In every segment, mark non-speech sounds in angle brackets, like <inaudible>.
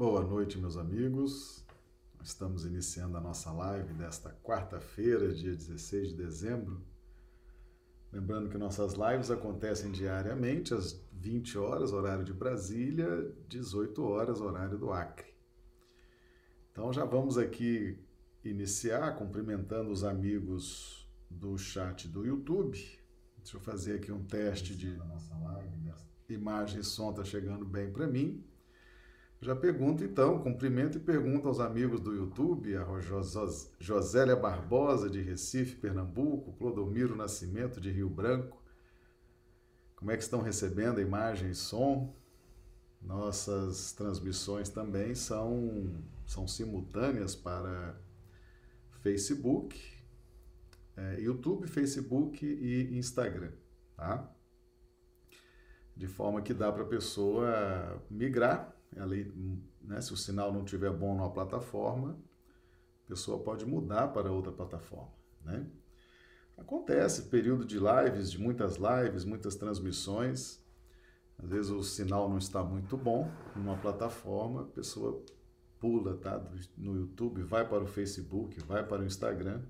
Boa noite, meus amigos. Estamos iniciando a nossa live desta quarta-feira, dia 16 de dezembro. Lembrando que nossas lives acontecem diariamente às 20 horas, horário de Brasília, 18 horas, horário do Acre. Então já vamos aqui iniciar cumprimentando os amigos do chat do YouTube. Deixa eu fazer aqui um teste de imagem e som está chegando bem para mim. Já pergunto então, cumprimento e pergunto aos amigos do YouTube, a Josélia Barbosa de Recife, Pernambuco, Clodomiro Nascimento de Rio Branco. Como é que estão recebendo a imagem e som? Nossas transmissões também são, são simultâneas para Facebook, é, YouTube, Facebook e Instagram, tá? De forma que dá para a pessoa migrar né, se o sinal não estiver bom numa plataforma, a pessoa pode mudar para outra plataforma, né? Acontece período de lives, de muitas lives, muitas transmissões. Às vezes o sinal não está muito bom numa plataforma, a pessoa pula, tá, no YouTube, vai para o Facebook, vai para o Instagram,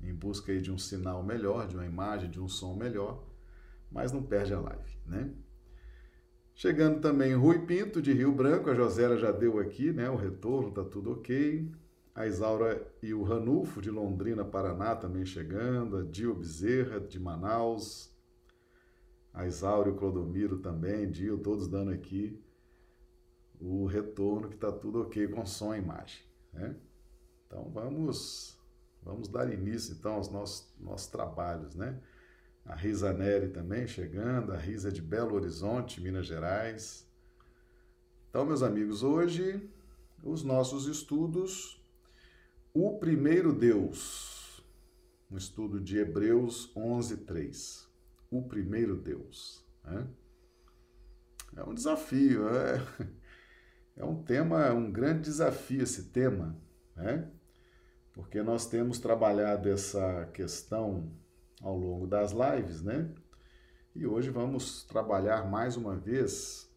em busca aí de um sinal melhor, de uma imagem, de um som melhor, mas não perde a live, né? Chegando também Rui Pinto, de Rio Branco, a Josélia já deu aqui, né? O retorno, tá tudo ok. A Isaura e o Ranulfo, de Londrina, Paraná, também chegando. A Dio Bezerra, de Manaus. A Isaura e o Clodomiro também, Dio, todos dando aqui o retorno, que tá tudo ok com som e imagem, né? Então vamos, vamos dar início então aos nossos, nossos trabalhos, né? A Risa Neri também chegando, a Risa de Belo Horizonte, Minas Gerais. Então, meus amigos, hoje os nossos estudos, o primeiro Deus, um estudo de Hebreus 11, 3. O primeiro Deus. Né? É um desafio, é, <laughs> é um tema, um grande desafio esse tema, né? porque nós temos trabalhado essa questão ao longo das lives, né? E hoje vamos trabalhar mais uma vez.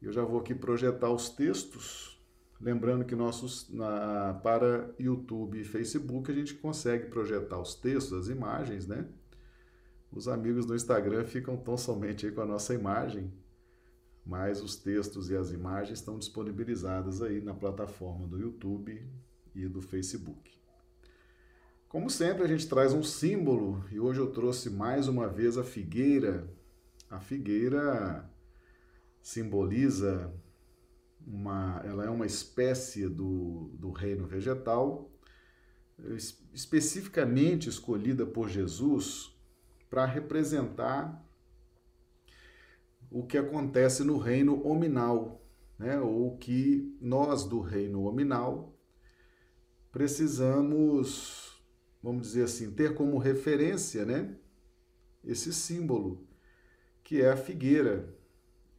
Eu já vou aqui projetar os textos, lembrando que nossos na, para YouTube e Facebook a gente consegue projetar os textos, as imagens, né? Os amigos do Instagram ficam tão somente aí com a nossa imagem, mas os textos e as imagens estão disponibilizadas aí na plataforma do YouTube e do Facebook. Como sempre, a gente traz um símbolo e hoje eu trouxe mais uma vez a figueira. A figueira simboliza uma, ela é uma espécie do, do reino vegetal, especificamente escolhida por Jesus para representar o que acontece no reino hominal, né? ou que nós do reino hominal precisamos vamos dizer assim, ter como referência, né, esse símbolo, que é a figueira.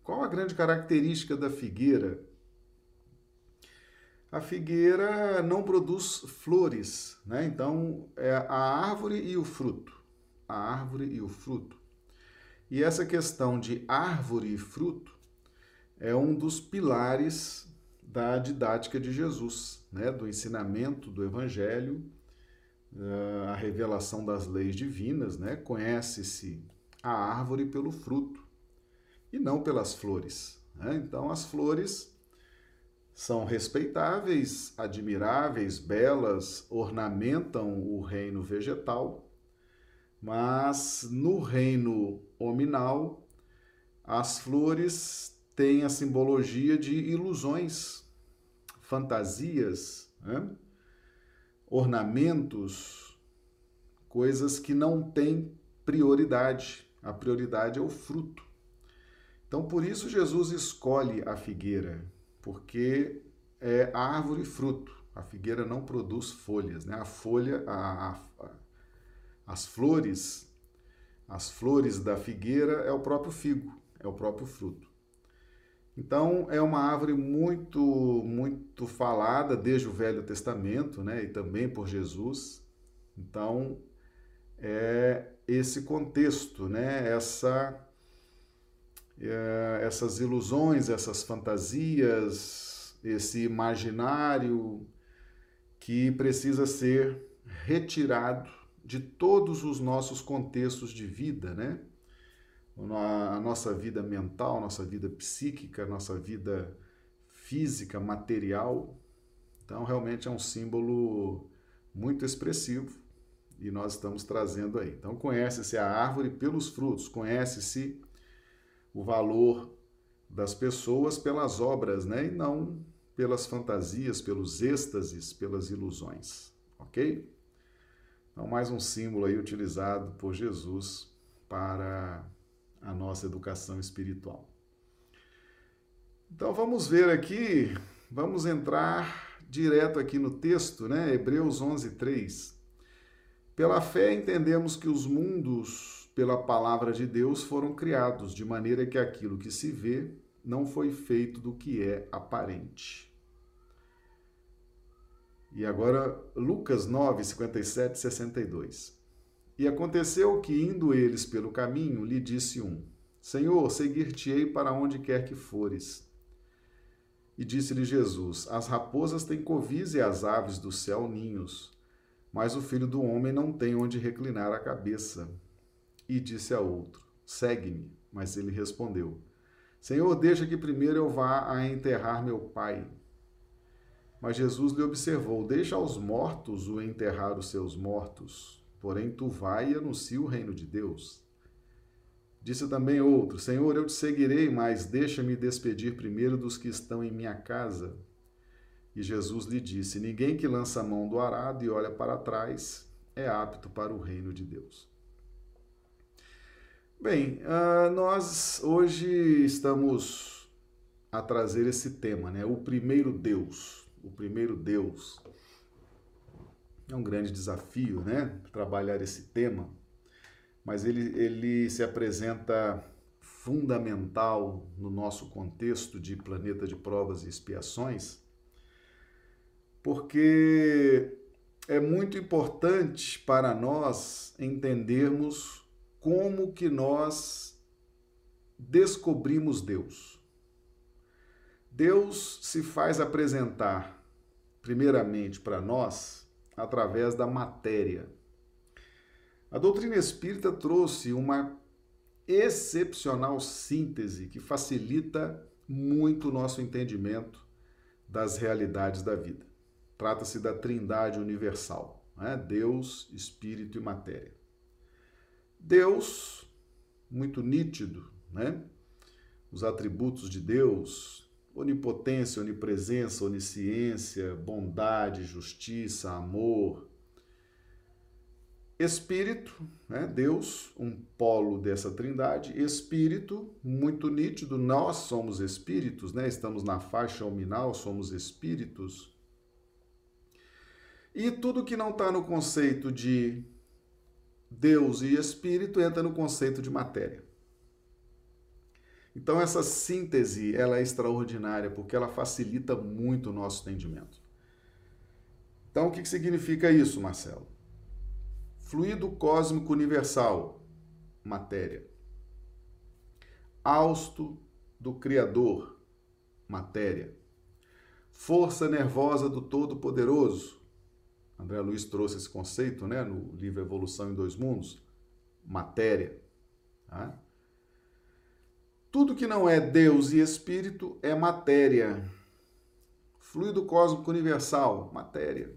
Qual a grande característica da figueira? A figueira não produz flores, né? Então é a árvore e o fruto. A árvore e o fruto. E essa questão de árvore e fruto é um dos pilares da didática de Jesus, né? do ensinamento do Evangelho uh, a revelação das leis divinas, né? Conhece-se a árvore pelo fruto e não pelas flores. Né? Então, as flores são respeitáveis, admiráveis, belas, ornamentam o reino vegetal, mas no reino hominal, as flores têm a simbologia de ilusões, fantasias, né? Ornamentos, coisas que não têm prioridade. A prioridade é o fruto. Então, por isso, Jesus escolhe a figueira, porque é árvore e fruto. A figueira não produz folhas, né? A folha, a, a, as flores, as flores da figueira é o próprio figo, é o próprio fruto. Então, é uma árvore muito, muito falada desde o Velho Testamento, né? E também por Jesus. Então, é esse contexto, né? Essa é, essas ilusões, essas fantasias, esse imaginário que precisa ser retirado de todos os nossos contextos de vida, né? A nossa vida mental, nossa vida psíquica, nossa vida física, material. Então, realmente é um símbolo muito expressivo e nós estamos trazendo aí. Então, conhece-se a árvore pelos frutos, conhece-se o valor das pessoas pelas obras, né? E não pelas fantasias, pelos êxtases, pelas ilusões, ok? Então, mais um símbolo aí utilizado por Jesus para a nossa educação espiritual. Então, vamos ver aqui, vamos entrar direto aqui no texto, né? Hebreus 11, 3. Pela fé entendemos que os mundos, pela palavra de Deus, foram criados, de maneira que aquilo que se vê não foi feito do que é aparente. E agora, Lucas 9, 57 62. E aconteceu que, indo eles pelo caminho, lhe disse um: Senhor, seguir-te-ei para onde quer que fores. E disse-lhe Jesus: As raposas têm covis e as aves do céu ninhos, mas o filho do homem não tem onde reclinar a cabeça. E disse a outro: Segue-me. Mas ele respondeu: Senhor, deixa que primeiro eu vá a enterrar meu pai. Mas Jesus lhe observou: Deixa aos mortos o enterrar os seus mortos, porém tu vai e anuncia o reino de Deus. Disse também outro: Senhor, eu te seguirei, mas deixa-me despedir primeiro dos que estão em minha casa. E Jesus lhe disse: Ninguém que lança a mão do arado e olha para trás é apto para o reino de Deus. Bem, uh, nós hoje estamos a trazer esse tema, né? O primeiro Deus o primeiro Deus. É um grande desafio, né? Trabalhar esse tema, mas ele, ele se apresenta fundamental no nosso contexto de planeta de provas e expiações, porque é muito importante para nós entendermos como que nós descobrimos Deus. Deus se faz apresentar primeiramente para nós através da matéria. A doutrina espírita trouxe uma excepcional síntese que facilita muito o nosso entendimento das realidades da vida. Trata-se da Trindade universal, né? Deus, Espírito e matéria. Deus, muito nítido, né? Os atributos de Deus, onipotência, onipresença, onisciência, bondade, justiça, amor. Espírito, né? Deus, um polo dessa trindade. Espírito, muito nítido, nós somos espíritos, né? estamos na faixa nominal, somos espíritos. E tudo que não está no conceito de Deus e espírito entra no conceito de matéria. Então essa síntese ela é extraordinária porque ela facilita muito o nosso entendimento. Então o que significa isso, Marcelo? Fluido cósmico universal, matéria. Austo do Criador, matéria. Força nervosa do Todo-Poderoso. André Luiz trouxe esse conceito né, no livro Evolução em Dois Mundos. Matéria. Tá? Tudo que não é Deus e Espírito é matéria. Fluido cósmico universal, matéria.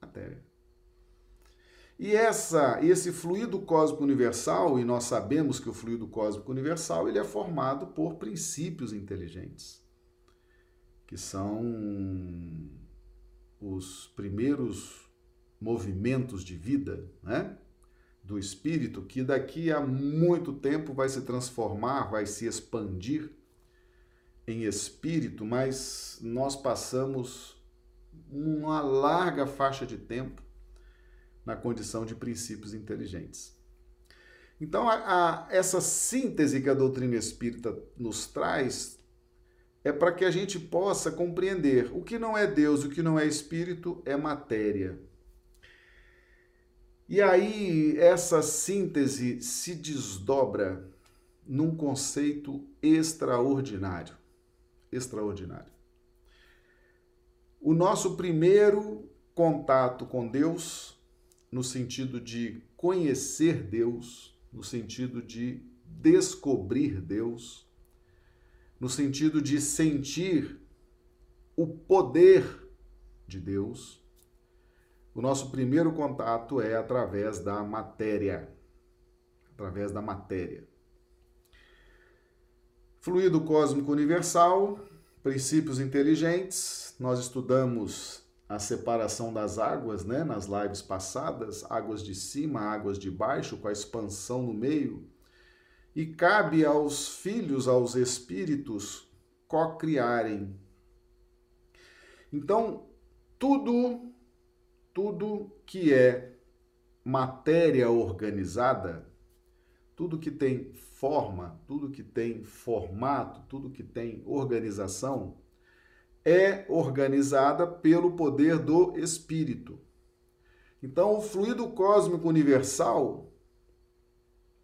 Matéria. E essa, esse fluido cósmico universal, e nós sabemos que o fluido cósmico universal ele é formado por princípios inteligentes, que são os primeiros movimentos de vida, né? Do espírito que daqui a muito tempo vai se transformar, vai se expandir em espírito, mas nós passamos uma larga faixa de tempo na condição de princípios inteligentes. Então, a, a, essa síntese que a doutrina espírita nos traz é para que a gente possa compreender o que não é Deus, o que não é espírito, é matéria. E aí essa síntese se desdobra num conceito extraordinário. Extraordinário. O nosso primeiro contato com Deus, no sentido de conhecer Deus, no sentido de descobrir Deus, no sentido de sentir o poder de Deus, o nosso primeiro contato é através da matéria. Através da matéria. Fluido cósmico universal, princípios inteligentes. Nós estudamos a separação das águas, né, nas lives passadas, águas de cima, águas de baixo, com a expansão no meio. E cabe aos filhos, aos espíritos, co-criarem. Então, tudo tudo que é matéria organizada, tudo que tem forma, tudo que tem formato, tudo que tem organização, é organizada pelo poder do espírito. Então, o fluido cósmico universal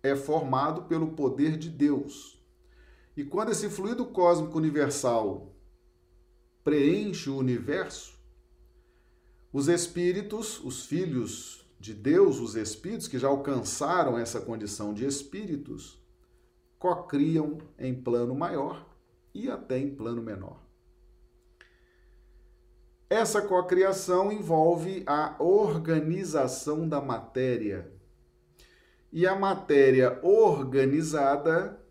é formado pelo poder de Deus. E quando esse fluido cósmico universal preenche o universo, os espíritos, os filhos de Deus, os espíritos que já alcançaram essa condição de espíritos, cocriam em plano maior e até em plano menor. Essa cocriação envolve a organização da matéria. E a matéria organizada,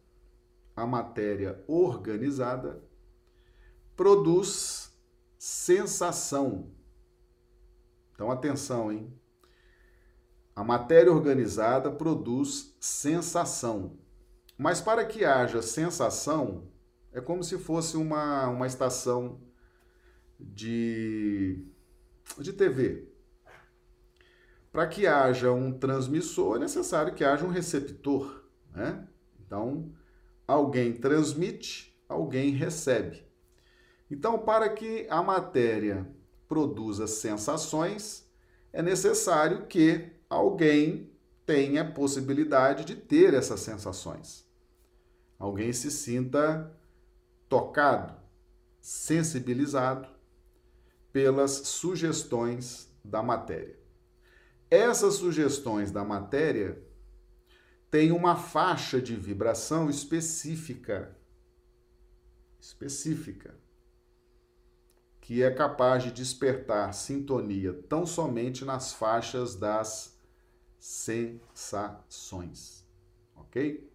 a matéria organizada produz sensação então, atenção, hein? A matéria organizada produz sensação. Mas para que haja sensação, é como se fosse uma, uma estação de, de TV. Para que haja um transmissor, é necessário que haja um receptor. Né? Então, alguém transmite, alguém recebe. Então, para que a matéria produza sensações, é necessário que alguém tenha possibilidade de ter essas sensações. Alguém se sinta tocado, sensibilizado pelas sugestões da matéria. Essas sugestões da matéria têm uma faixa de vibração específica. Específica que é capaz de despertar sintonia tão somente nas faixas das sensações. Ok?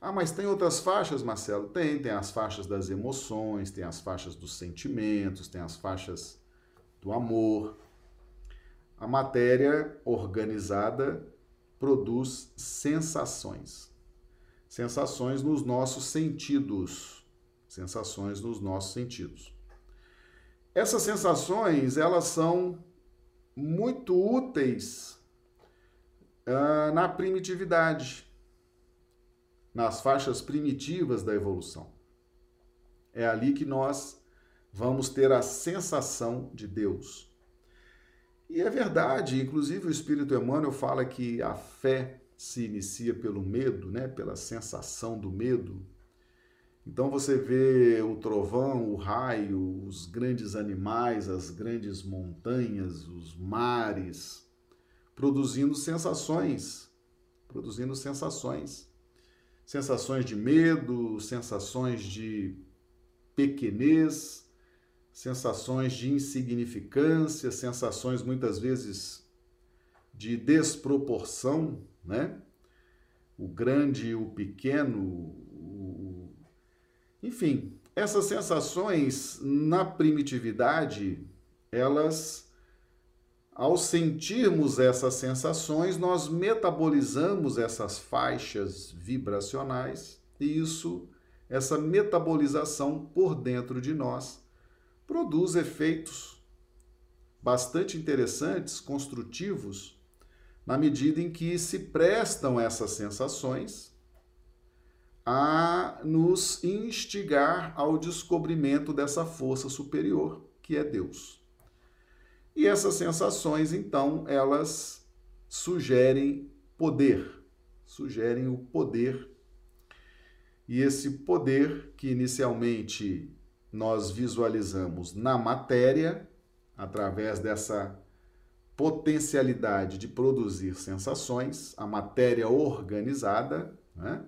Ah, mas tem outras faixas, Marcelo? Tem, tem as faixas das emoções, tem as faixas dos sentimentos, tem as faixas do amor. A matéria organizada produz sensações. Sensações nos nossos sentidos. Sensações nos nossos sentidos. Essas sensações, elas são muito úteis uh, na primitividade, nas faixas primitivas da evolução. É ali que nós vamos ter a sensação de Deus. E é verdade, inclusive o Espírito Emmanuel fala que a fé se inicia pelo medo, né, pela sensação do medo. Então você vê o trovão, o raio, os grandes animais, as grandes montanhas, os mares, produzindo sensações, produzindo sensações. Sensações de medo, sensações de pequenez, sensações de insignificância, sensações muitas vezes de desproporção, né? O grande e o pequeno, enfim, essas sensações na primitividade, elas, ao sentirmos essas sensações, nós metabolizamos essas faixas vibracionais e isso, essa metabolização por dentro de nós, produz efeitos bastante interessantes, construtivos, na medida em que se prestam essas sensações a nos instigar ao descobrimento dessa força superior, que é Deus. E essas sensações, então, elas sugerem poder, sugerem o poder. E esse poder que inicialmente nós visualizamos na matéria, através dessa potencialidade de produzir sensações, a matéria organizada, né?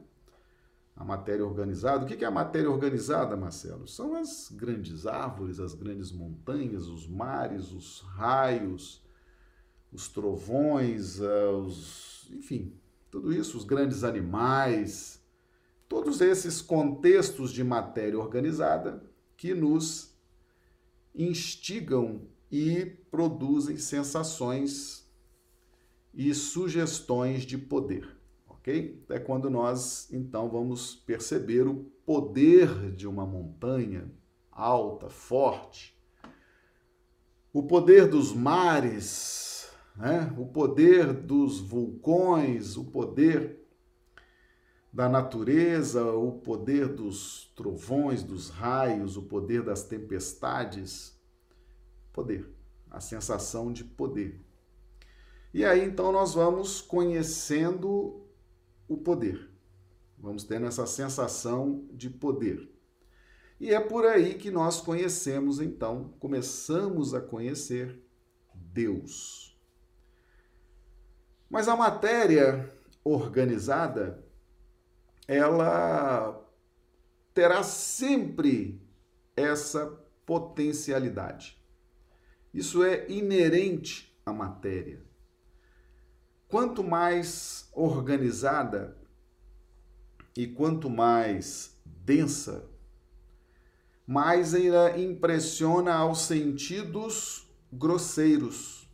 A matéria organizada. O que é a matéria organizada, Marcelo? São as grandes árvores, as grandes montanhas, os mares, os raios, os trovões, eh, os, enfim, tudo isso, os grandes animais, todos esses contextos de matéria organizada que nos instigam e produzem sensações e sugestões de poder, ok? É quando nós então vamos perceber o poder de uma montanha alta, forte, o poder dos mares, né? o poder dos vulcões, o poder da natureza, o poder dos trovões, dos raios, o poder das tempestades. Poder, a sensação de poder. E aí então nós vamos conhecendo o poder. Vamos tendo essa sensação de poder. E é por aí que nós conhecemos então, começamos a conhecer Deus. Mas a matéria organizada ela terá sempre essa potencialidade. Isso é inerente à matéria. Quanto mais organizada e quanto mais densa, mais ela impressiona aos sentidos grosseiros,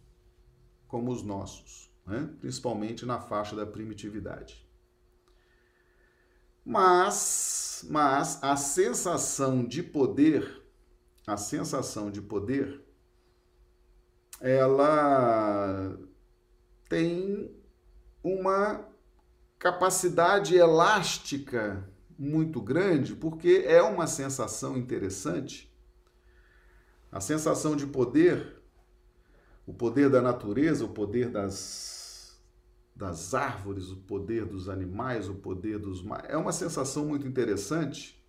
como os nossos, né? principalmente na faixa da primitividade. Mas, mas a sensação de poder, a sensação de poder, ela tem uma capacidade elástica muito grande, porque é uma sensação interessante. A sensação de poder, o poder da natureza, o poder das das árvores, o poder dos animais, o poder dos É uma sensação muito interessante.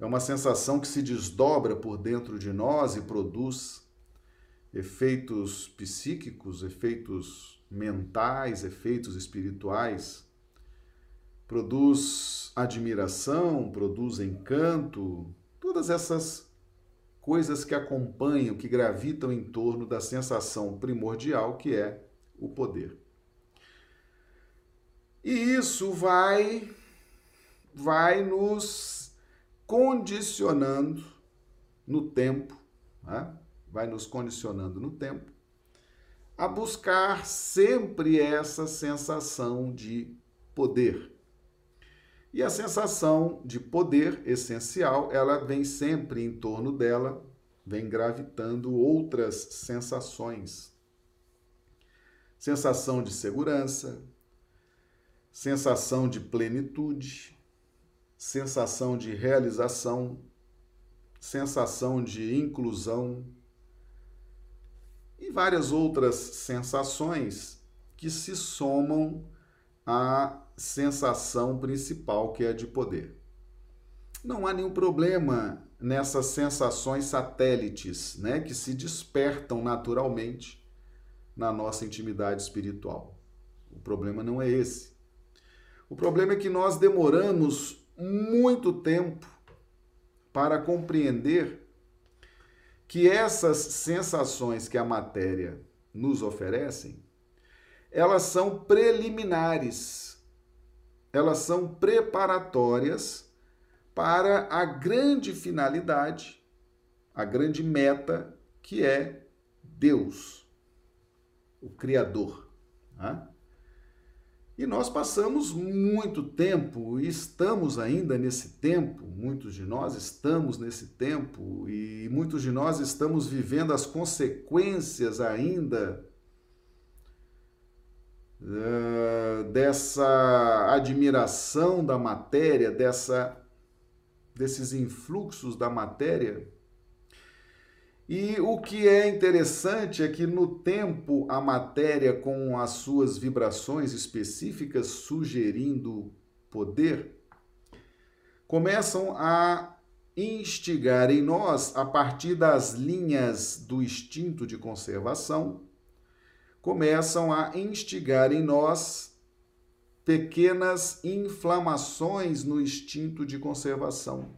É uma sensação que se desdobra por dentro de nós e produz efeitos psíquicos, efeitos mentais, efeitos espirituais. Produz admiração, produz encanto, todas essas coisas que acompanham, que gravitam em torno da sensação primordial que é o poder. E isso vai vai nos condicionando no tempo, né? Vai nos condicionando no tempo a buscar sempre essa sensação de poder. E a sensação de poder essencial, ela vem sempre em torno dela, vem gravitando outras sensações. Sensação de segurança, sensação de plenitude, sensação de realização, sensação de inclusão e várias outras sensações que se somam à sensação principal que é de poder. Não há nenhum problema nessas sensações satélites, né, que se despertam naturalmente na nossa intimidade espiritual. O problema não é esse. O problema é que nós demoramos muito tempo para compreender que essas sensações que a matéria nos oferecem, elas são preliminares, elas são preparatórias para a grande finalidade, a grande meta que é Deus, o Criador. Né? E nós passamos muito tempo, e estamos ainda nesse tempo, muitos de nós estamos nesse tempo, e muitos de nós estamos vivendo as consequências ainda uh, dessa admiração da matéria, dessa, desses influxos da matéria e o que é interessante é que no tempo a matéria, com as suas vibrações específicas sugerindo poder, começam a instigar em nós, a partir das linhas do instinto de conservação, começam a instigar em nós pequenas inflamações no instinto de conservação.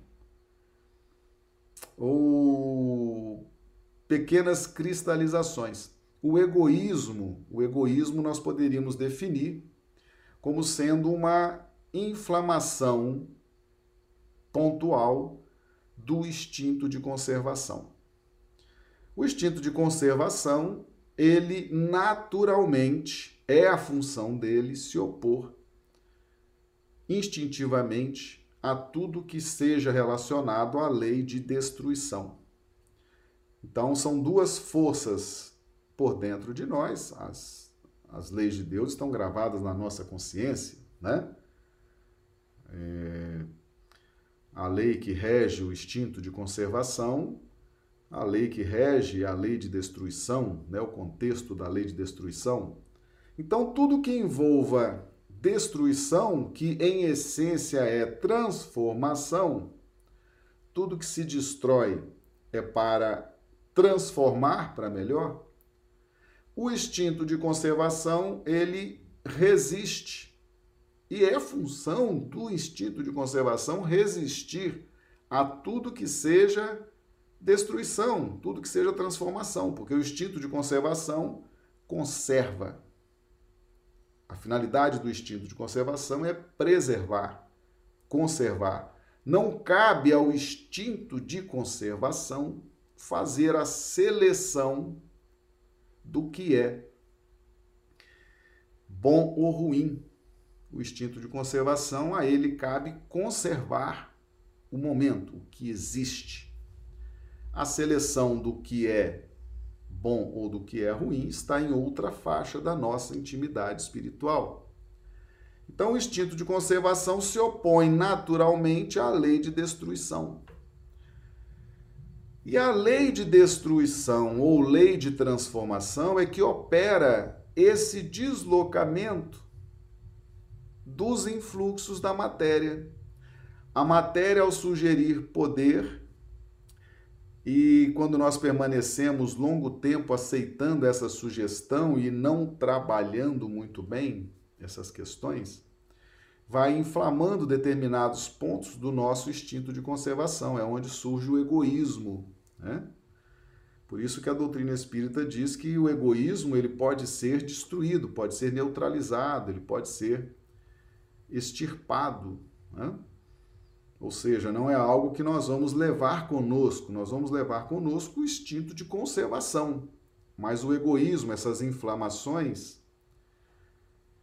Ou pequenas cristalizações. O egoísmo, o egoísmo nós poderíamos definir como sendo uma inflamação pontual do instinto de conservação. O instinto de conservação, ele naturalmente é a função dele se opor instintivamente a tudo que seja relacionado à lei de destruição. Então, são duas forças por dentro de nós, as, as leis de Deus estão gravadas na nossa consciência, né? É, a lei que rege o instinto de conservação, a lei que rege a lei de destruição, né, o contexto da lei de destruição. Então, tudo que envolva destruição, que em essência é transformação, tudo que se destrói é para transformar para melhor. O instinto de conservação, ele resiste e é função do instinto de conservação resistir a tudo que seja destruição, tudo que seja transformação, porque o instinto de conservação conserva. A finalidade do instinto de conservação é preservar, conservar. Não cabe ao instinto de conservação fazer a seleção do que é bom ou ruim, o instinto de conservação, a ele cabe conservar o momento, o que existe. A seleção do que é bom ou do que é ruim está em outra faixa da nossa intimidade espiritual. Então, o instinto de conservação se opõe naturalmente à lei de destruição. E a lei de destruição ou lei de transformação é que opera esse deslocamento dos influxos da matéria. A matéria, ao sugerir poder, e quando nós permanecemos longo tempo aceitando essa sugestão e não trabalhando muito bem essas questões, vai inflamando determinados pontos do nosso instinto de conservação. É onde surge o egoísmo. Né? Por isso que a doutrina espírita diz que o egoísmo ele pode ser destruído, pode ser neutralizado, ele pode ser extirpado. Né? Ou seja, não é algo que nós vamos levar conosco, nós vamos levar conosco o instinto de conservação. Mas o egoísmo, essas inflamações,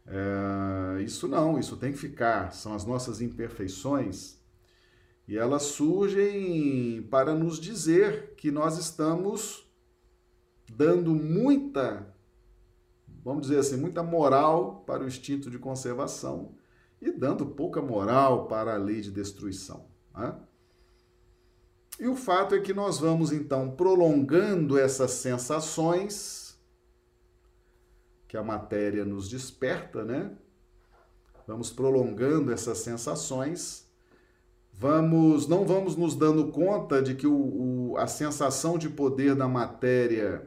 é, isso não, isso tem que ficar, são as nossas imperfeições. E elas surgem para nos dizer que nós estamos dando muita, vamos dizer assim, muita moral para o instinto de conservação e dando pouca moral para a lei de destruição. Né? E o fato é que nós vamos então prolongando essas sensações que a matéria nos desperta, né? Vamos prolongando essas sensações, vamos, não vamos nos dando conta de que o, o a sensação de poder da matéria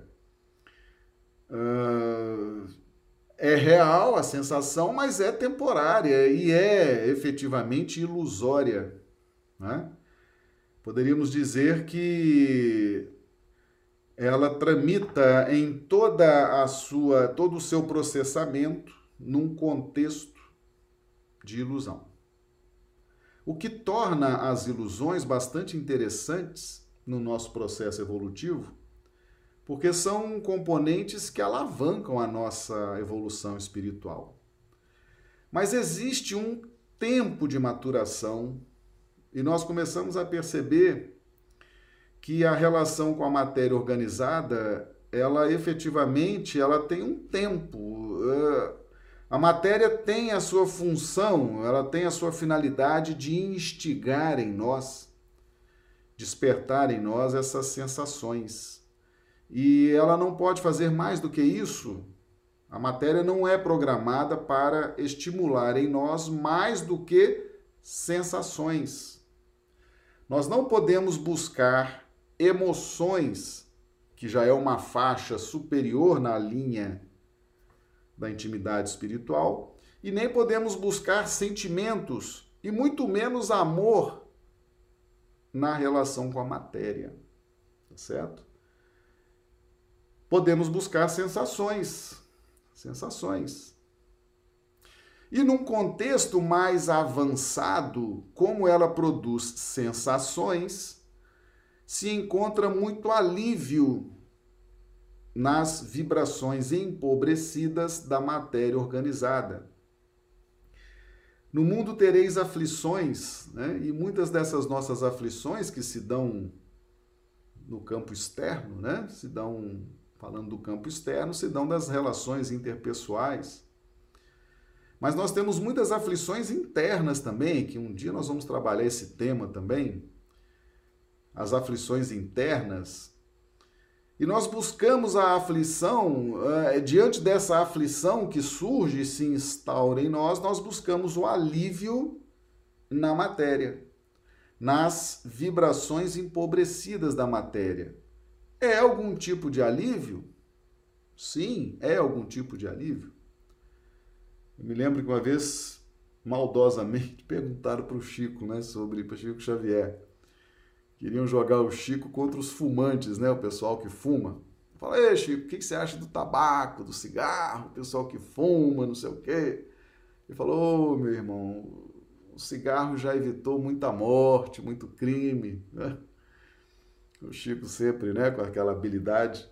uh, é real a sensação, mas é temporária e é efetivamente ilusória. Né? Poderíamos dizer que ela tramita em toda a sua, todo o seu processamento num contexto de ilusão. O que torna as ilusões bastante interessantes no nosso processo evolutivo porque são componentes que alavancam a nossa evolução espiritual. Mas existe um tempo de maturação e nós começamos a perceber que a relação com a matéria organizada, ela efetivamente, ela tem um tempo. Eh, a matéria tem a sua função, ela tem a sua finalidade de instigar em nós, despertar em nós essas sensações e ela não pode fazer mais do que isso. A matéria não é programada para estimular em nós mais do que sensações. Nós não podemos buscar emoções, que já é uma faixa superior na linha da intimidade espiritual, e nem podemos buscar sentimentos, e muito menos amor na relação com a matéria. Tá certo? Podemos buscar sensações. Sensações. E num contexto mais avançado, como ela produz sensações, se encontra muito alívio nas vibrações empobrecidas da matéria organizada. No mundo tereis aflições, né? e muitas dessas nossas aflições que se dão no campo externo, né? se dão, falando do campo externo, se dão das relações interpessoais. Mas nós temos muitas aflições internas também, que um dia nós vamos trabalhar esse tema também, as aflições internas, e nós buscamos a aflição, uh, diante dessa aflição que surge e se instaura em nós, nós buscamos o alívio na matéria, nas vibrações empobrecidas da matéria. É algum tipo de alívio? Sim, é algum tipo de alívio. Eu me lembro que uma vez, maldosamente, <laughs> perguntaram para o Chico, né, sobre para Chico Xavier Queriam jogar o Chico contra os fumantes, né? O pessoal que fuma. Fala, ei, Chico, o que você acha do tabaco, do cigarro, o pessoal que fuma, não sei o quê? Ele falou, oh, meu irmão, o cigarro já evitou muita morte, muito crime, né? O Chico sempre, né, com aquela habilidade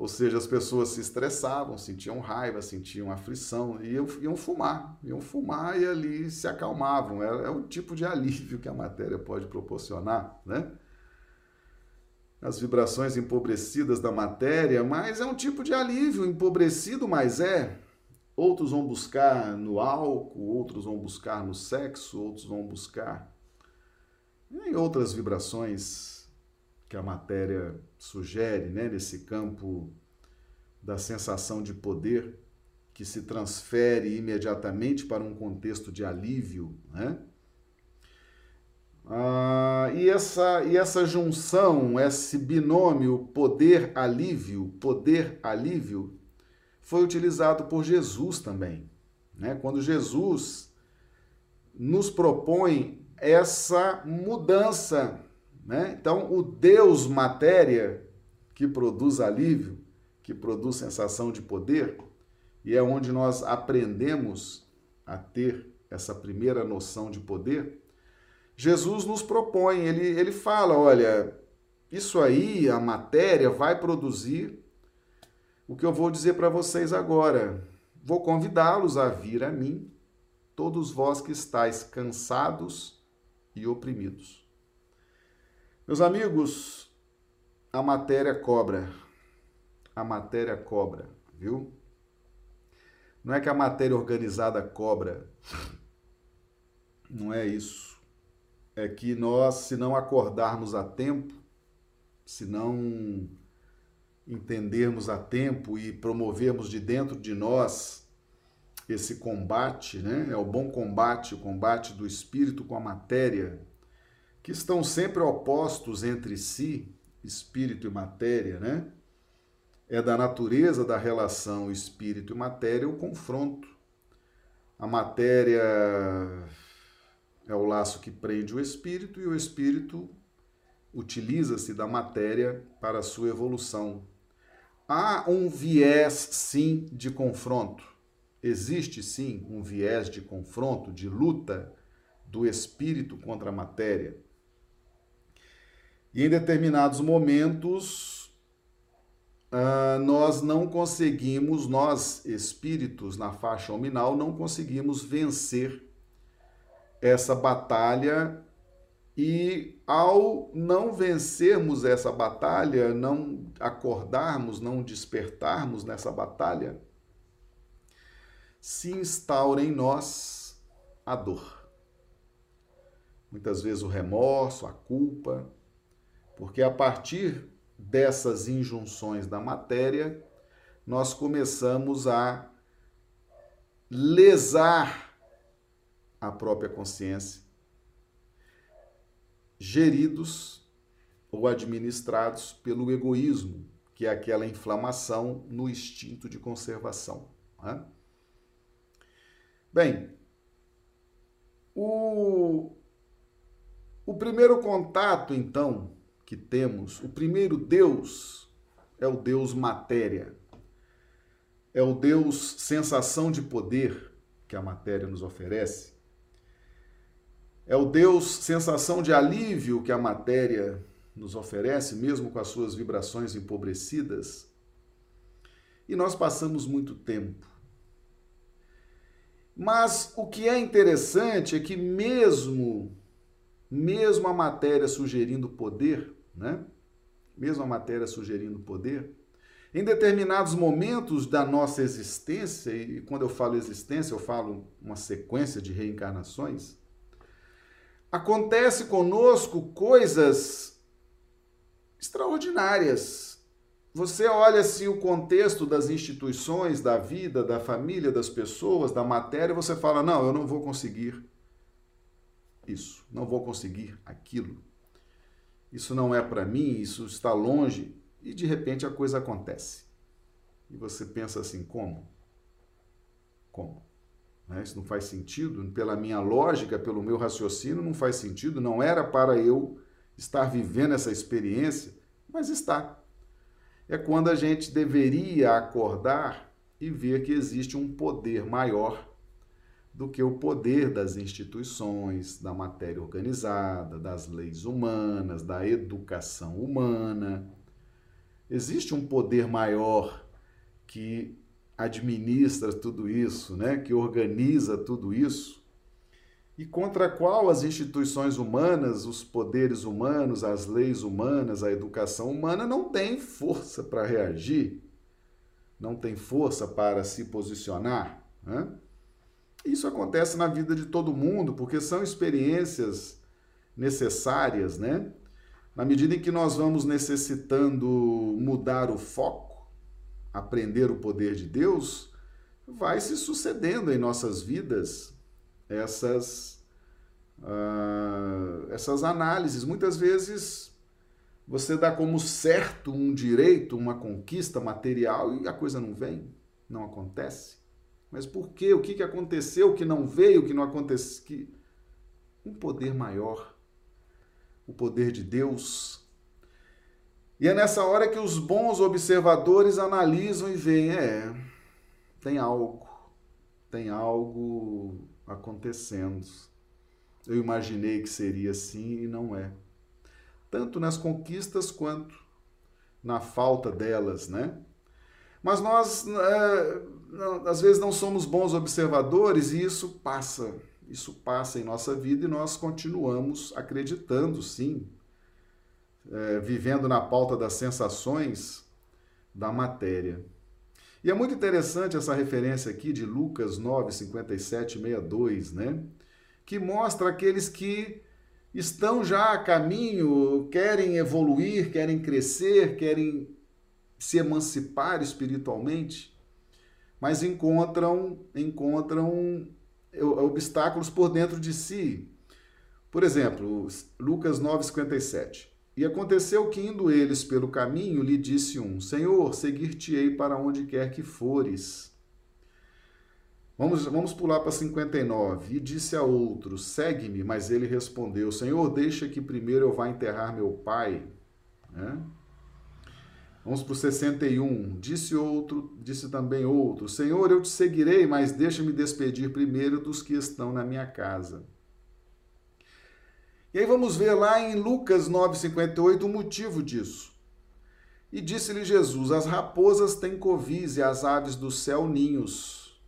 ou seja, as pessoas se estressavam, sentiam raiva, sentiam aflição, e iam, fumar, iam fumar e ali se acalmavam. É, é um tipo de alívio que a matéria pode proporcionar, né? As vibrações empobrecidas da matéria, mas é um tipo de alívio, empobrecido, mas é. Outros vão buscar no álcool, outros vão buscar no sexo, outros vão buscar em outras vibrações que a matéria sugere, né, nesse campo da sensação de poder que se transfere imediatamente para um contexto de alívio, né? Ah, e, essa, e essa junção, esse binômio poder-alívio, poder-alívio, foi utilizado por Jesus também. Né? Quando Jesus nos propõe essa mudança né? Então, o Deus matéria, que produz alívio, que produz sensação de poder, e é onde nós aprendemos a ter essa primeira noção de poder, Jesus nos propõe, ele, ele fala: olha, isso aí, a matéria, vai produzir o que eu vou dizer para vocês agora. Vou convidá-los a vir a mim, todos vós que estáis cansados e oprimidos. Meus amigos, a matéria cobra. A matéria cobra, viu? Não é que a matéria organizada cobra. Não é isso. É que nós, se não acordarmos a tempo, se não entendermos a tempo e promovermos de dentro de nós esse combate, né? É o bom combate, o combate do espírito com a matéria, que estão sempre opostos entre si, espírito e matéria, né? É da natureza da relação espírito e matéria o confronto. A matéria é o laço que prende o espírito e o espírito utiliza-se da matéria para a sua evolução. Há um viés, sim, de confronto. Existe, sim, um viés de confronto, de luta do espírito contra a matéria. E em determinados momentos, uh, nós não conseguimos, nós espíritos na faixa nominal, não conseguimos vencer essa batalha. E ao não vencermos essa batalha, não acordarmos, não despertarmos nessa batalha, se instaura em nós a dor. Muitas vezes o remorso, a culpa, porque a partir dessas injunções da matéria, nós começamos a lesar a própria consciência. geridos ou administrados pelo egoísmo, que é aquela inflamação no instinto de conservação. Né? Bem, o, o primeiro contato, então, que temos, o primeiro Deus é o Deus matéria, é o Deus sensação de poder que a matéria nos oferece, é o Deus sensação de alívio que a matéria nos oferece, mesmo com as suas vibrações empobrecidas. E nós passamos muito tempo. Mas o que é interessante é que mesmo mesmo a matéria sugerindo poder, né? Mesmo a matéria sugerindo poder, em determinados momentos da nossa existência, e quando eu falo existência, eu falo uma sequência de reencarnações, acontece conosco coisas extraordinárias. Você olha assim o contexto das instituições, da vida, da família, das pessoas, da matéria, você fala: "Não, eu não vou conseguir isso, não vou conseguir aquilo. Isso não é para mim, isso está longe". E de repente a coisa acontece. E você pensa assim: "Como? Como?" Né? Isso não faz sentido, pela minha lógica, pelo meu raciocínio, não faz sentido, não era para eu estar vivendo essa experiência, mas está. É quando a gente deveria acordar e ver que existe um poder maior do que o poder das instituições, da matéria organizada, das leis humanas, da educação humana. Existe um poder maior que administra tudo isso, né, que organiza tudo isso, e contra qual as instituições humanas, os poderes humanos, as leis humanas, a educação humana não tem força para reagir, não tem força para se posicionar. Né? Isso acontece na vida de todo mundo, porque são experiências necessárias, né? Na medida em que nós vamos necessitando mudar o foco, aprender o poder de Deus, vai se sucedendo em nossas vidas essas, uh, essas análises. Muitas vezes você dá como certo um direito, uma conquista material e a coisa não vem, não acontece. Mas por quê? O que, que aconteceu que não veio, que não aconteceu? Que... Um poder maior, o poder de Deus e é nessa hora que os bons observadores analisam e veem, é, tem algo, tem algo acontecendo. Eu imaginei que seria assim e não é. Tanto nas conquistas quanto na falta delas, né? Mas nós, é, às vezes, não somos bons observadores e isso passa. Isso passa em nossa vida e nós continuamos acreditando, sim, é, vivendo na pauta das sensações da matéria. E é muito interessante essa referência aqui de Lucas 9, 57, 62, né? Que mostra aqueles que estão já a caminho, querem evoluir, querem crescer, querem se emancipar espiritualmente, mas encontram encontram obstáculos por dentro de si. Por exemplo, Lucas 9:57. E aconteceu que, indo eles pelo caminho, lhe disse um: Senhor, seguir-te-ei para onde quer que fores. Vamos, vamos pular para 59. E disse a outro: Segue-me. Mas ele respondeu: Senhor, deixa que primeiro eu vá enterrar meu pai. Né? Vamos para o 61. Disse outro, disse também outro: Senhor, eu te seguirei, mas deixa-me despedir primeiro dos que estão na minha casa. E aí vamos ver lá em Lucas 9,58 o motivo disso. E disse-lhe Jesus: As raposas têm covis e as aves do céu ninhos.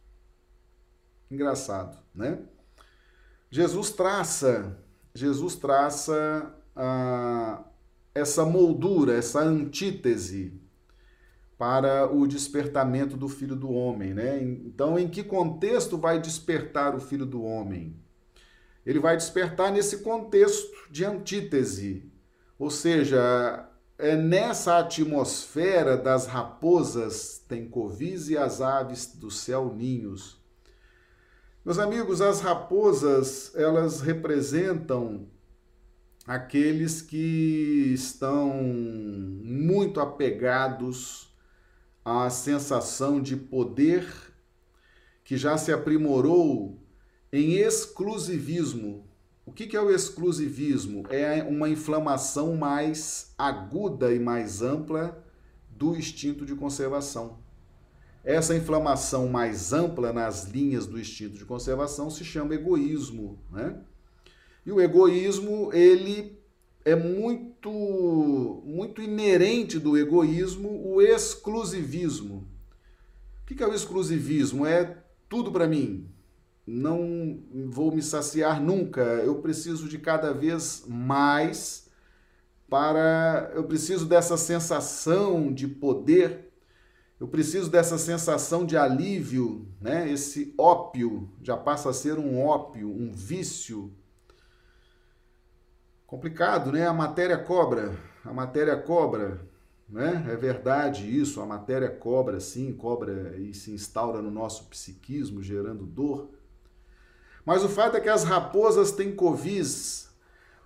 Engraçado, né? Jesus traça, Jesus traça ah, essa moldura, essa antítese para o despertamento do Filho do Homem, né? Então, em que contexto vai despertar o Filho do Homem? ele vai despertar nesse contexto de antítese. Ou seja, é nessa atmosfera das raposas tem covis e as aves do céu ninhos. Meus amigos, as raposas, elas representam aqueles que estão muito apegados à sensação de poder que já se aprimorou em exclusivismo. O que é o exclusivismo? É uma inflamação mais aguda e mais ampla do instinto de conservação. Essa inflamação mais ampla nas linhas do instinto de conservação se chama egoísmo, né? E o egoísmo, ele é muito muito inerente do egoísmo o exclusivismo. O que é o exclusivismo? É tudo para mim. Não vou me saciar nunca. Eu preciso de cada vez mais para eu preciso dessa sensação de poder eu preciso dessa sensação de alívio, né? Esse ópio já passa a ser um ópio, um vício. Complicado, né? A matéria cobra, a matéria cobra, né? É verdade isso, a matéria cobra, sim, cobra e se instaura no nosso psiquismo, gerando dor. Mas o fato é que as raposas têm covis,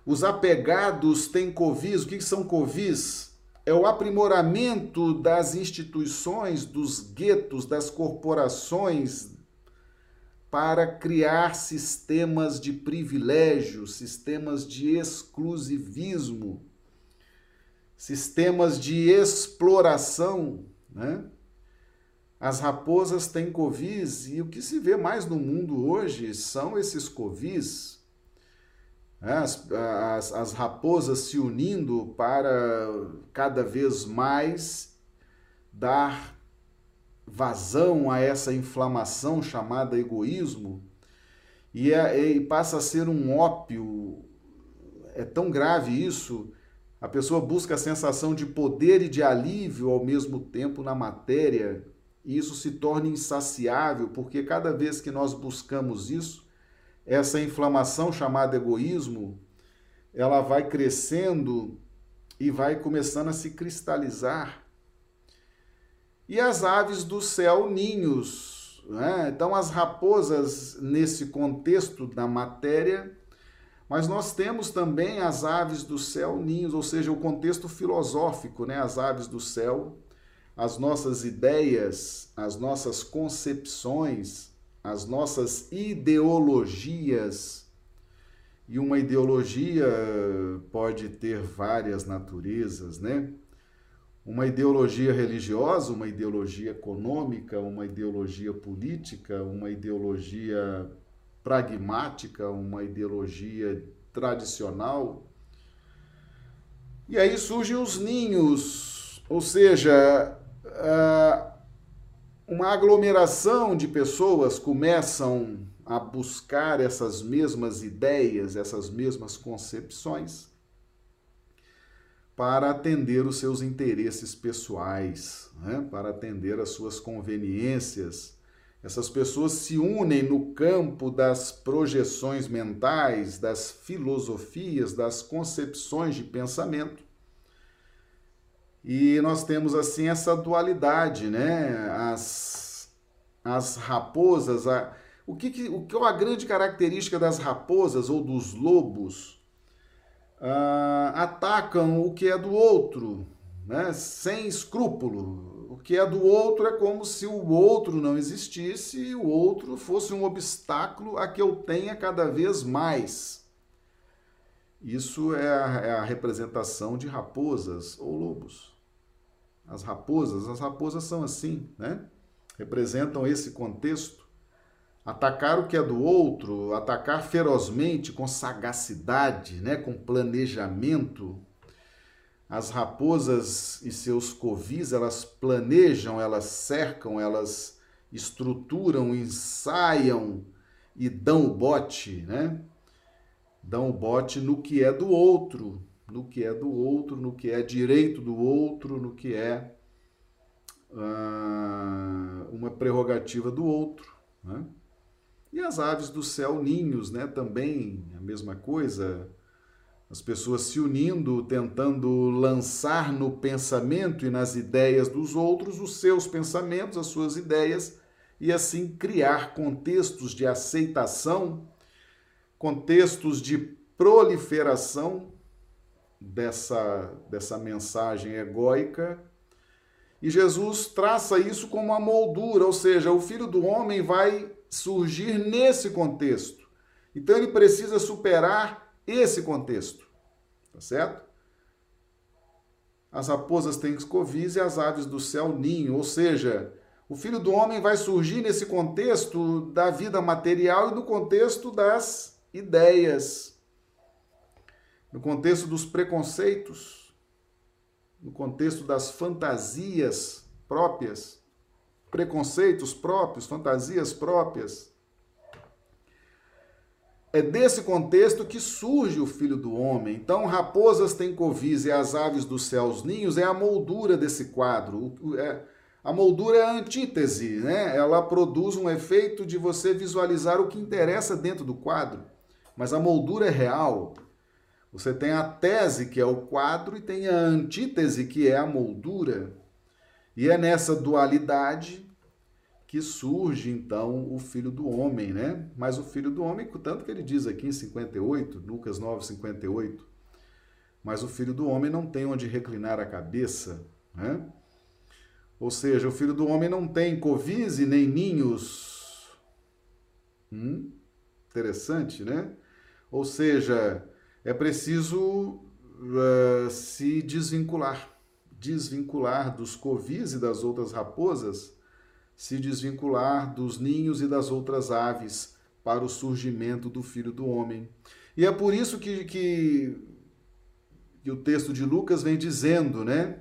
os apegados têm covis. O que são covis? é o aprimoramento das instituições, dos guetos, das corporações, para criar sistemas de privilégio, sistemas de exclusivismo, sistemas de exploração. Né? As raposas têm covis e o que se vê mais no mundo hoje são esses covis né? as, as, as raposas se unindo para cada vez mais dar vazão a essa inflamação chamada egoísmo e, é, e passa a ser um ópio. É tão grave isso. A pessoa busca a sensação de poder e de alívio ao mesmo tempo na matéria, e isso se torna insaciável, porque cada vez que nós buscamos isso, essa inflamação chamada egoísmo, ela vai crescendo e vai começando a se cristalizar. E as aves do céu, ninhos. Né? Então, as raposas, nesse contexto da matéria, mas nós temos também as aves do céu, ninhos, ou seja, o contexto filosófico, né? as aves do céu, as nossas ideias, as nossas concepções, as nossas ideologias. E uma ideologia pode ter várias naturezas, né? Uma ideologia religiosa, uma ideologia econômica, uma ideologia política, uma ideologia pragmática, uma ideologia tradicional. E aí surgem os ninhos, ou seja, uma aglomeração de pessoas começam a buscar essas mesmas ideias, essas mesmas concepções, para atender os seus interesses pessoais, né? para atender as suas conveniências. Essas pessoas se unem no campo das projeções mentais, das filosofias, das concepções de pensamento e nós temos assim essa dualidade, né? As, as raposas, a, o que, que, o que é a grande característica das raposas ou dos lobos? Uh, atacam o que é do outro, né? sem escrúpulo. O que é do outro é como se o outro não existisse e o outro fosse um obstáculo a que eu tenha cada vez mais. Isso é a, é a representação de raposas ou lobos as raposas, as raposas são assim, né? Representam esse contexto. Atacar o que é do outro, atacar ferozmente, com sagacidade, né? com planejamento. As raposas e seus covis, elas planejam, elas cercam, elas estruturam, ensaiam e dão o bote, né? Dão o bote no que é do outro, no que é do outro, no que é direito do outro, no que é uh, uma prerrogativa do outro. Né? E as aves do céu, ninhos, né? também a mesma coisa. As pessoas se unindo, tentando lançar no pensamento e nas ideias dos outros os seus pensamentos, as suas ideias, e assim criar contextos de aceitação, contextos de proliferação dessa, dessa mensagem egóica. E Jesus traça isso como uma moldura, ou seja, o filho do homem vai surgir nesse contexto. Então ele precisa superar esse contexto. Tá certo? As raposas têm escovis e as aves do céu ninho, ou seja, o filho do homem vai surgir nesse contexto da vida material e no contexto das ideias, no contexto dos preconceitos, no contexto das fantasias próprias, preconceitos próprios, fantasias próprias. É desse contexto que surge o filho do homem. Então, raposas têm covis e as aves dos céus ninhos é a moldura desse quadro. É, a moldura é a antítese, né? Ela produz um efeito de você visualizar o que interessa dentro do quadro. Mas a moldura é real. Você tem a tese, que é o quadro, e tem a antítese, que é a moldura. E é nessa dualidade que surge então o filho do homem, né? Mas o filho do homem, tanto que ele diz aqui em 58, Lucas 9, 58, mas o filho do homem não tem onde reclinar a cabeça, né? Ou seja, o filho do homem não tem covise nem ninhos. Hum? Interessante, né? Ou seja, é preciso uh, se desvincular desvincular dos covis e das outras raposas, se desvincular dos ninhos e das outras aves para o surgimento do Filho do Homem. E é por isso que, que, que o texto de Lucas vem dizendo, né?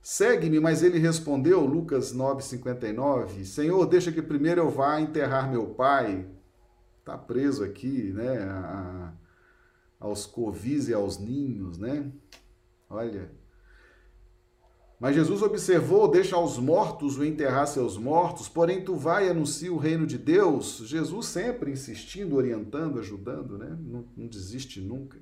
Segue-me, mas ele respondeu, Lucas 9,59, Senhor, deixa que primeiro eu vá enterrar meu pai. Está preso aqui, né? A, aos covis e aos ninhos, né? Olha. Mas Jesus observou, deixa aos mortos o enterrar seus mortos, porém tu vai e anuncia o reino de Deus. Jesus sempre insistindo, orientando, ajudando, né? Não, não desiste nunca.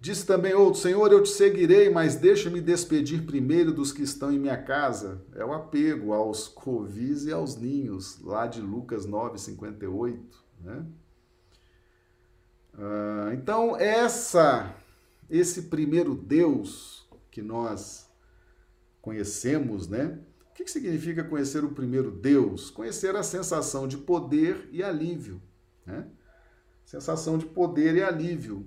Disse também outro: Senhor, eu te seguirei, mas deixa-me despedir primeiro dos que estão em minha casa. É o apego aos covis e aos ninhos, lá de Lucas 9, 58. Né? Ah, então, essa, esse primeiro Deus que nós conhecemos, né? O que significa conhecer o primeiro Deus? Conhecer a sensação de poder e alívio. Né? Sensação de poder e alívio.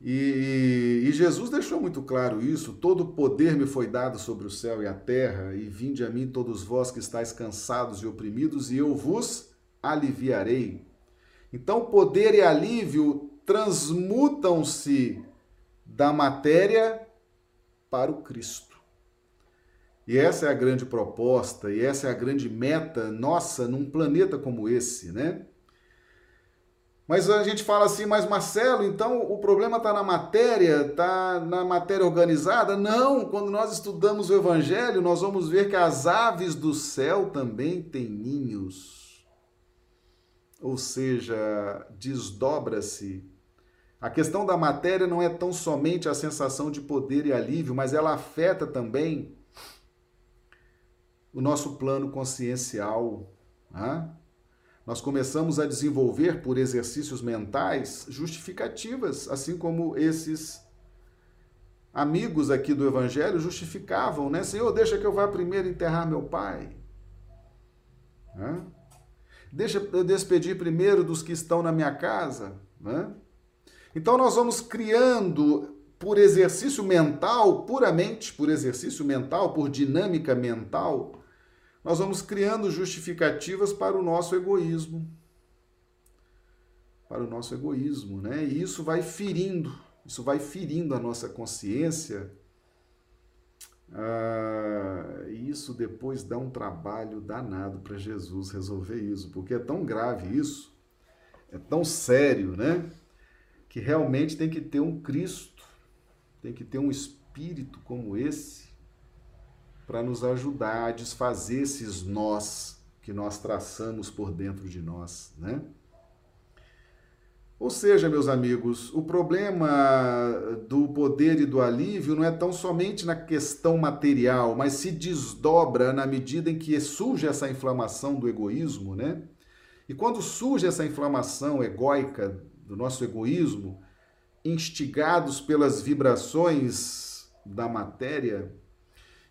E, e, Jesus deixou muito claro isso: todo poder me foi dado sobre o céu e a terra, e vinde a mim todos vós que estáis cansados e oprimidos, e eu vos aliviarei. Então, poder e alívio transmutam-se da matéria para o Cristo. E essa é a grande proposta, e essa é a grande meta nossa num planeta como esse, né? Mas a gente fala assim, mas Marcelo, então o problema está na matéria, está na matéria organizada? Não, quando nós estudamos o Evangelho, nós vamos ver que as aves do céu também têm ninhos. Ou seja, desdobra-se. A questão da matéria não é tão somente a sensação de poder e alívio, mas ela afeta também o nosso plano consciencial. Né? nós começamos a desenvolver por exercícios mentais justificativas, assim como esses amigos aqui do Evangelho justificavam, né? Senhor, deixa que eu vá primeiro enterrar meu pai. Né? Deixa eu despedir primeiro dos que estão na minha casa. Né? Então nós vamos criando por exercício mental, puramente por exercício mental, por dinâmica mental, nós vamos criando justificativas para o nosso egoísmo. Para o nosso egoísmo, né? E isso vai ferindo, isso vai ferindo a nossa consciência. Ah, isso depois dá um trabalho danado para Jesus resolver isso, porque é tão grave isso, é tão sério, né? Que realmente tem que ter um Cristo, tem que ter um espírito como esse para nos ajudar a desfazer esses nós que nós traçamos por dentro de nós, né? Ou seja, meus amigos, o problema do poder e do alívio não é tão somente na questão material, mas se desdobra na medida em que surge essa inflamação do egoísmo, né? E quando surge essa inflamação egóica do nosso egoísmo, instigados pelas vibrações da matéria,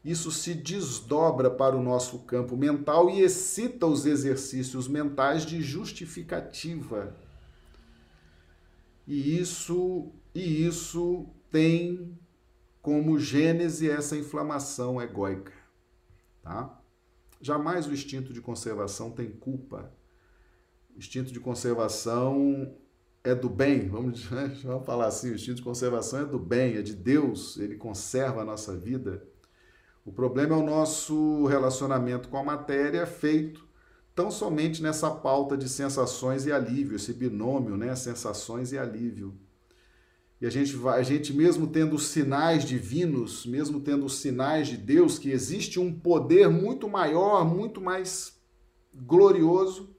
isso se desdobra para o nosso campo mental e excita os exercícios mentais de justificativa. E isso, e isso tem como gênese essa inflamação egóica, tá? Jamais o instinto de conservação tem culpa. O instinto de conservação é do bem, vamos, <laughs> vamos falar assim, o instinto de conservação é do bem, é de Deus, ele conserva a nossa vida. O problema é o nosso relacionamento com a matéria feito tão somente nessa pauta de sensações e alívio, esse binômio, né, sensações e alívio. E a gente vai, a gente mesmo tendo os sinais divinos, mesmo tendo os sinais de Deus, que existe um poder muito maior, muito mais glorioso,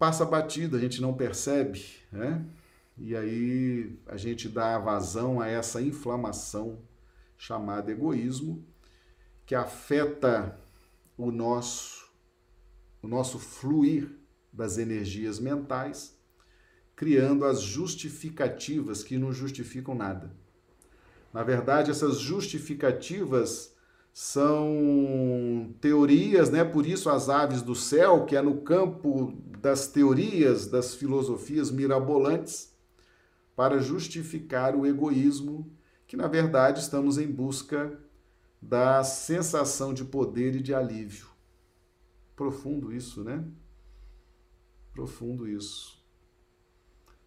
passa batido, a gente não percebe, né? E aí a gente dá vazão a essa inflamação chamada egoísmo, que afeta o nosso o nosso fluir das energias mentais criando as justificativas que não justificam nada. Na verdade, essas justificativas são teorias, né? Por isso as aves do céu, que é no campo das teorias, das filosofias mirabolantes, para justificar o egoísmo, que na verdade estamos em busca da sensação de poder e de alívio. Profundo isso, né? Profundo isso.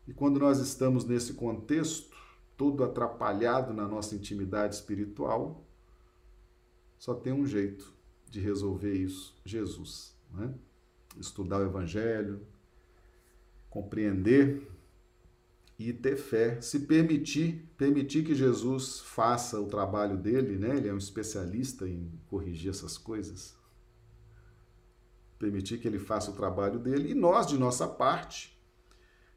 E quando nós estamos nesse contexto, todo atrapalhado na nossa intimidade espiritual, só tem um jeito de resolver isso: Jesus. Né? Estudar o Evangelho, compreender e ter fé, se permitir, permitir que Jesus faça o trabalho dele, né? Ele é um especialista em corrigir essas coisas. Permitir que ele faça o trabalho dele e nós, de nossa parte,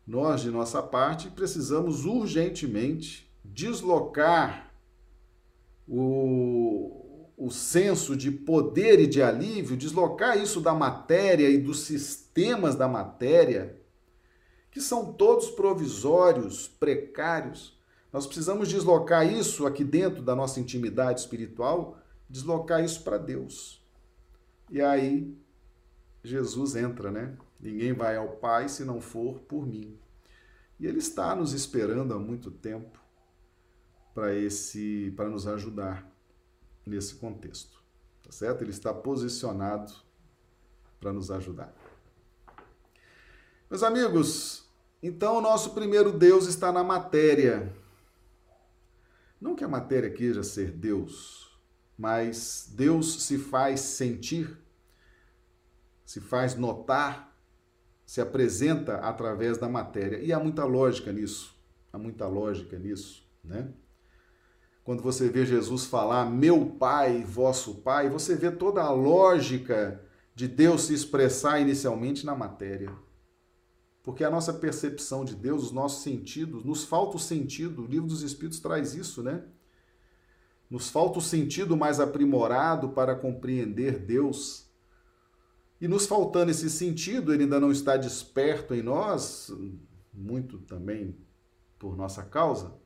nós, de nossa parte, precisamos urgentemente deslocar o, o senso de poder e de alívio, deslocar isso da matéria e dos sistemas da matéria, que são todos provisórios, precários. Nós precisamos deslocar isso aqui dentro da nossa intimidade espiritual, deslocar isso para Deus. E aí Jesus entra, né? Ninguém vai ao Pai se não for por mim. E Ele está nos esperando há muito tempo para esse, para nos ajudar nesse contexto, tá certo? Ele está posicionado para nos ajudar. Meus amigos, então o nosso primeiro Deus está na matéria. Não que a matéria queira ser Deus, mas Deus se faz sentir, se faz notar se apresenta através da matéria. E há muita lógica nisso. Há muita lógica nisso, né? Quando você vê Jesus falar meu Pai, vosso Pai, você vê toda a lógica de Deus se expressar inicialmente na matéria. Porque a nossa percepção de Deus, os nossos sentidos, nos falta o sentido, o livro dos Espíritos traz isso, né? Nos falta o sentido mais aprimorado para compreender Deus e nos faltando esse sentido, ele ainda não está desperto em nós, muito também por nossa causa.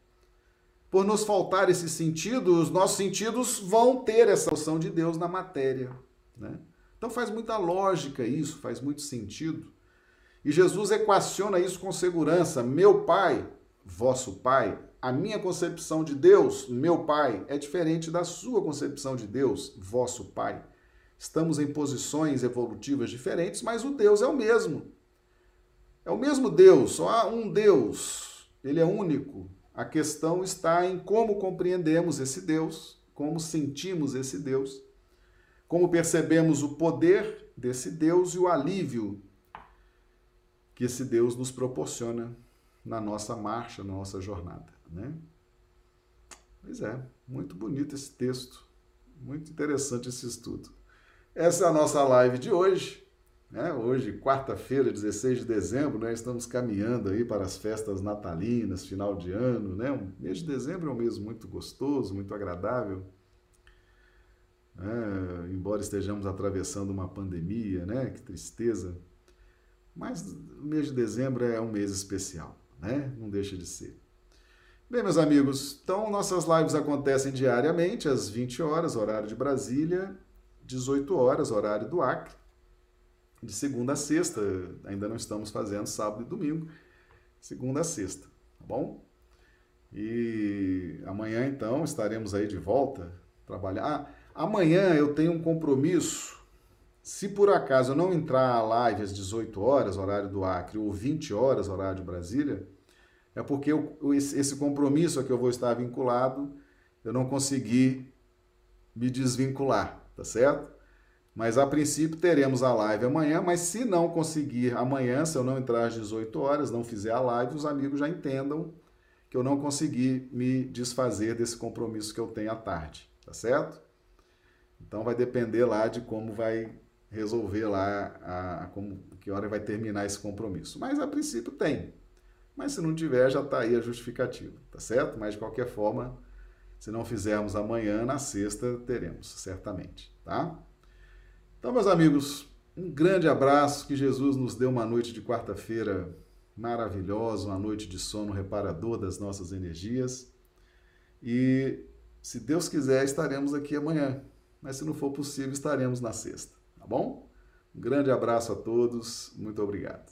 Por nos faltar esse sentido, os nossos sentidos vão ter essa noção de Deus na matéria. Né? Então faz muita lógica isso, faz muito sentido. E Jesus equaciona isso com segurança. Meu Pai, vosso Pai, a minha concepção de Deus, meu Pai, é diferente da sua concepção de Deus, vosso Pai. Estamos em posições evolutivas diferentes, mas o Deus é o mesmo. É o mesmo Deus, só há um Deus. Ele é único. A questão está em como compreendemos esse Deus, como sentimos esse Deus, como percebemos o poder desse Deus e o alívio que esse Deus nos proporciona na nossa marcha, na nossa jornada, né? Pois é, muito bonito esse texto, muito interessante esse estudo. Essa é a nossa live de hoje. Né? Hoje, quarta-feira, 16 de dezembro, né? estamos caminhando aí para as festas natalinas, final de ano. Né? O mês de dezembro é um mês muito gostoso, muito agradável. É, embora estejamos atravessando uma pandemia, né? Que tristeza. Mas o mês de dezembro é um mês especial. né? Não deixa de ser. Bem, meus amigos, então nossas lives acontecem diariamente às 20 horas, horário de Brasília, 18 horas, horário do Acre, de segunda a sexta. Ainda não estamos fazendo sábado e domingo, segunda a sexta, tá bom? E amanhã então estaremos aí de volta trabalhar. Ah, amanhã eu tenho um compromisso. Se por acaso eu não entrar a live às 18 horas, horário do Acre, ou 20 horas, horário de Brasília, é porque eu, esse compromisso a que eu vou estar vinculado, eu não consegui me desvincular, tá certo? Mas a princípio teremos a live amanhã, mas se não conseguir amanhã, se eu não entrar às 18 horas, não fizer a live, os amigos já entendam que eu não consegui me desfazer desse compromisso que eu tenho à tarde, tá certo? Então vai depender lá de como vai resolver lá a, a como que hora vai terminar esse compromisso. Mas a princípio tem. Mas se não tiver, já está aí a justificativa, tá certo? Mas de qualquer forma, se não fizermos amanhã, na sexta teremos, certamente, tá? Então, meus amigos, um grande abraço, que Jesus nos dê uma noite de quarta-feira maravilhosa, uma noite de sono reparador das nossas energias. E se Deus quiser, estaremos aqui amanhã. Mas se não for possível, estaremos na sexta, tá bom? Um grande abraço a todos, muito obrigado.